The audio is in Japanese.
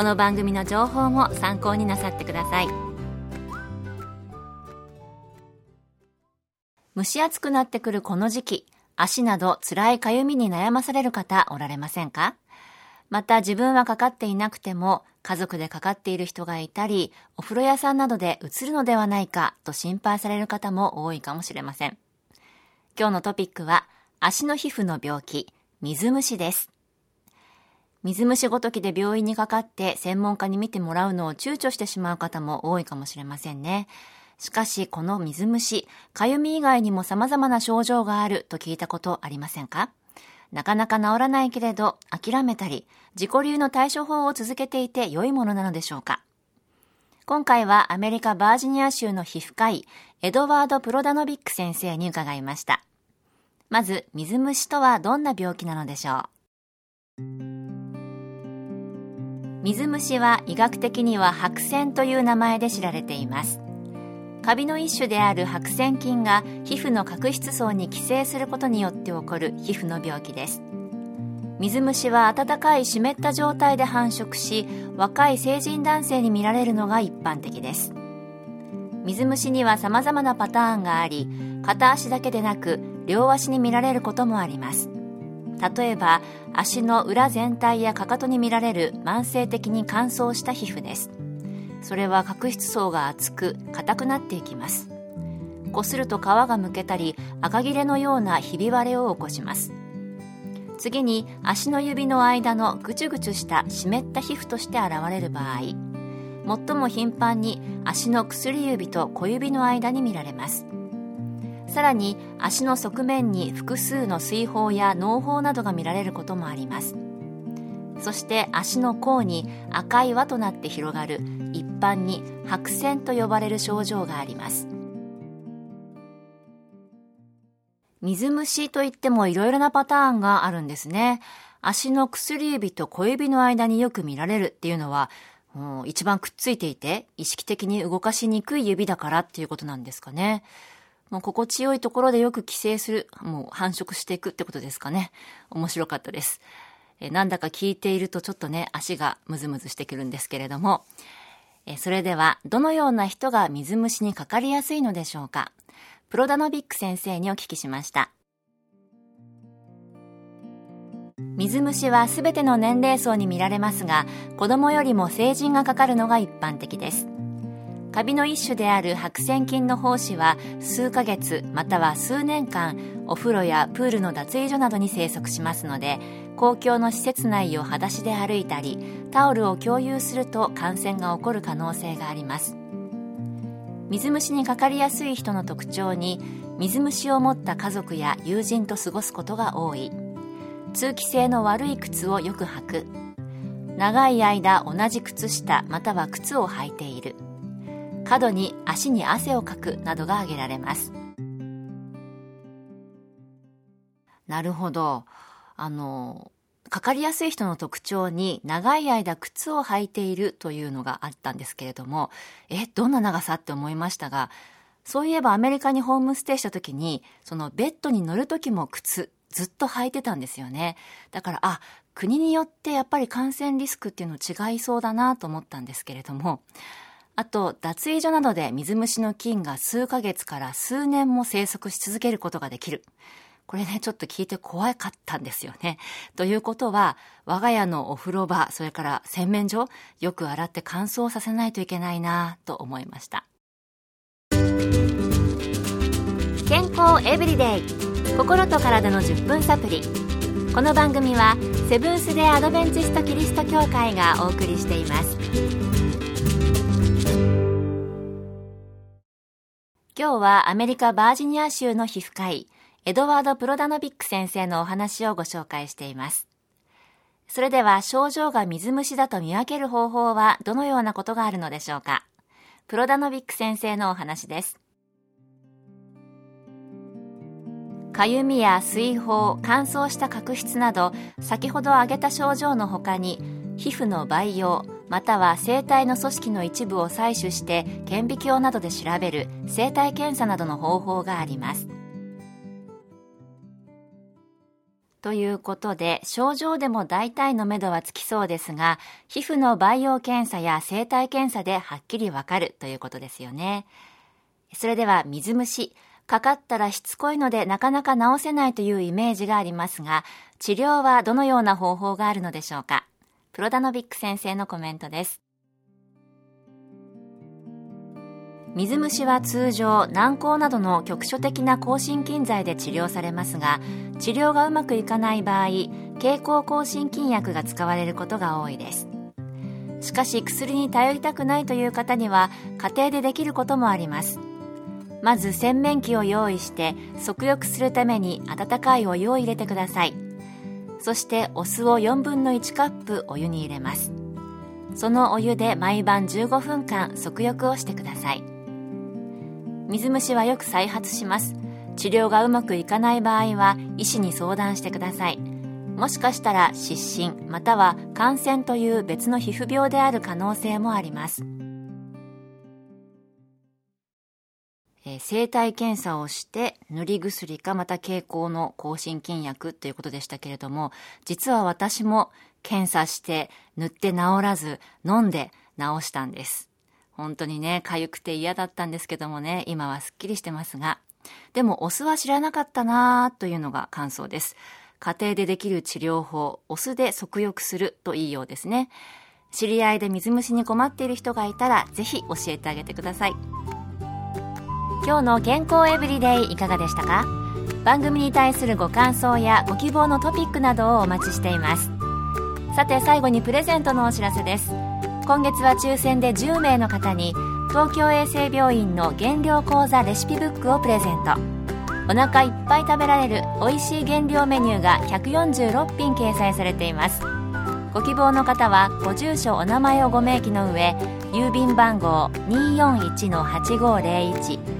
この番組の情報も参考になさってください。蒸し暑くなってくるこの時期足など辛いかゆみに悩まされる方おられませんか？また自分はかかっていなくても家族でかかっている人がいたりお風呂屋さんなどでうつるのではないかと心配される方も多いかもしれません。今日のトピックは足の皮膚の病気水虫です。水虫ごときで病院にかかって専門家に見てもらうのを躊躇してしまう方も多いかもしれませんね。しかし、この水虫、かゆみ以外にも様々な症状があると聞いたことありませんか？なかなか治らないけれど、諦めたり、自己流の対処法を続けていて良いものなのでしょうか？今回はアメリカバージニア州の皮膚科医、エドワード・プロダノビック先生に伺いました。まず、水虫とはどんな病気なのでしょう？水虫は医学的には白癬という名前で知られています。カビの一種である白癬菌が皮膚の角質層に寄生することによって起こる皮膚の病気です。水虫は暖かい湿った状態で繁殖し若い成人男性に見られるのが一般的です。水虫には様々なパターンがあり片足だけでなく両足に見られることもあります。例えば足の裏全体やかかとに見られる慢性的に乾燥した皮膚です。それは角質層が厚く硬くなっていきます。こすると皮がむけたり赤切れのようなひび割れを起こします。次に足の指の間のぐちゅぐちゅした湿った皮膚として現れる場合。最も頻繁に足の薬指と小指の間に見られます。さらに足の側面に複数の水泡や脳胞などが見られることもあります。そして足の甲に赤い輪となって広がる一般に白癬と呼ばれる症状があります。水虫といってもいろいろなパターンがあるんですね。足の薬指と小指の間によく見られるっていうのは一番くっついていて意識的に動かしにくい指だからっていうことなんですかね。もう心地よいところでよく寄生する、もう繁殖していくってことですかね。面白かったです。えなんだか聞いているとちょっとね、足がムズムズしてくるんですけれども、えそれでは、どのような人が水虫にかかりやすいのでしょうか。プロダノビック先生にお聞きしました。水虫はすべての年齢層に見られますが、子供よりも成人がかかるのが一般的です。カビの一種である白癬菌の胞子は数ヶ月または数年間お風呂やプールの脱衣所などに生息しますので公共の施設内を裸足で歩いたりタオルを共有すると感染が起こる可能性があります。水虫にかかりやすい人の特徴に水虫を持った家族や友人と過ごすことが多い。通気性の悪い靴をよく履く。長い間同じ靴下または靴を履いている。過度に足に汗をかくなどが挙げられます。なるほど。あのかかりやすい人の特徴に長い間靴を履いているというのがあったんですけれどもえどんな長さって思いましたがそういえばアメリカにホームステイした時にそのベッドに乗る時も靴ずっと履いてたんですよね。だからあ国によってやっぱり感染リスクっていうの違いそうだなと思ったんですけれどもあと、脱衣所などで水虫の菌が数ヶ月から数年も生息し続けることができる。これね、ちょっと聞いて怖かったんですよね。ということは、我が家のお風呂場、それから洗面所、よく洗って乾燥させないといけないなと思いました。健康エブリデイ心と体の10分サプリこの番組はセブンス・デ・アドベンチスト・キリスト教会がお送りしています今日はアメリカ・バージニア州の皮膚科医エドワード・プロダノビック先生のお話をご紹介しています。それでは症状が水虫だと見分ける方法はどのようなことがあるのでしょうか？プロダノビック先生のお話です。かゆみや水疱、乾燥した角質など先ほど挙げた症状の他に皮膚の培養または生体の組織の一部を採取して顕微鏡などで調べる生体検査などの方法があります。ということで、症状でも大体の目処はつきそうですが、皮膚の培養検査や生体検査ではっきりわかるということですよね。それでは水虫。かかったらしつこいのでなかなか治せないというイメージがありますが、治療はどのような方法があるのでしょうか？プロダノビック先生のコメントです。水虫は通常軟膏などの局所的な抗真菌剤で治療されますが治療がうまくいかない場合経口抗真菌薬が使われることが多いです。しかし薬に頼りたくないという方には家庭でできることもあります。まず洗面器を用意して足浴するために温かいお湯を入れてください。そしてお酢を4分の1カップお湯に入れます。そのお湯で毎晩15分間足浴をしてください。水虫はよく再発します。治療がうまくいかない場合は医師に相談してください。もしかしたら湿疹または感染という別の皮膚病である可能性もあります。えー、生体検査をして塗り薬かまた経口の抗真菌薬ということでしたけれども実は私も検査して塗って治らず飲んで治したんです本当にね、痒くて嫌だったんですけどもね、今はすっきりしてますが。でも、お酢は知らなかったなというのが感想です。家庭でできる治療法、お酢で足浴するといいようですね。知り合いで水虫に困っている人がいたら、ぜひ教えてあげてください。今日の健康エブリデイいかがでしたか？番組に対するご感想やご希望のトピックなどをお待ちしています。さて最後にプレゼントのお知らせです。今月は抽選で10名の方に東京衛生病院の減量講座レシピブックをプレゼントお腹いっぱい食べられる美味しい減量メニューが146品掲載されていますご希望の方はご住所お名前をご明記の上郵便番号241-8501